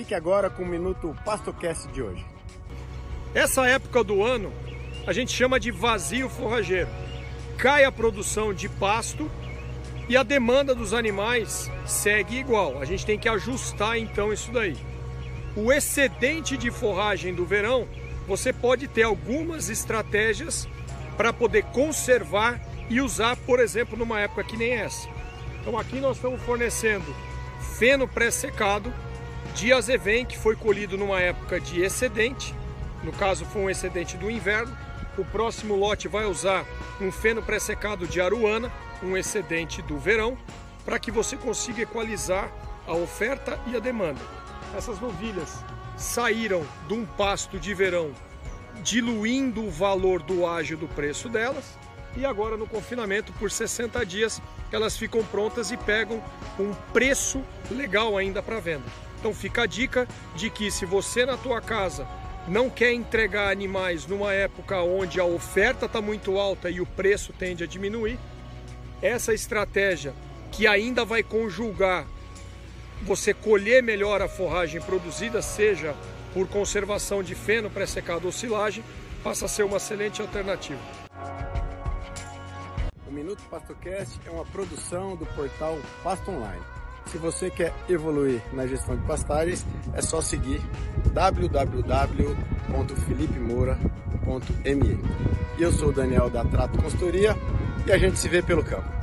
Fique agora com o Minuto PastoCast de hoje. Essa época do ano a gente chama de vazio forrageiro. Cai a produção de pasto e a demanda dos animais segue igual. A gente tem que ajustar então isso daí. O excedente de forragem do verão, você pode ter algumas estratégias para poder conservar e usar, por exemplo, numa época que nem essa. Então aqui nós estamos fornecendo feno pré-secado de azevém que foi colhido numa época de excedente, no caso foi um excedente do inverno. O próximo lote vai usar um feno pré-secado de aruana, um excedente do verão, para que você consiga equalizar a oferta e a demanda. Essas novilhas saíram de um pasto de verão diluindo o valor do ágio do preço delas e agora no confinamento por 60 dias elas ficam prontas e pegam um preço legal ainda para venda. Então fica a dica de que se você na tua casa não quer entregar animais numa época onde a oferta está muito alta e o preço tende a diminuir, essa estratégia que ainda vai conjugar você colher melhor a forragem produzida, seja por conservação de feno, pré-secado ou silagem, passa a ser uma excelente alternativa. O Minuto PastoCast é uma produção do portal Pasto Online. Se você quer evoluir na gestão de pastagens, é só seguir www.felipemoura.me. Eu sou o Daniel da Trato Consultoria e a gente se vê pelo campo.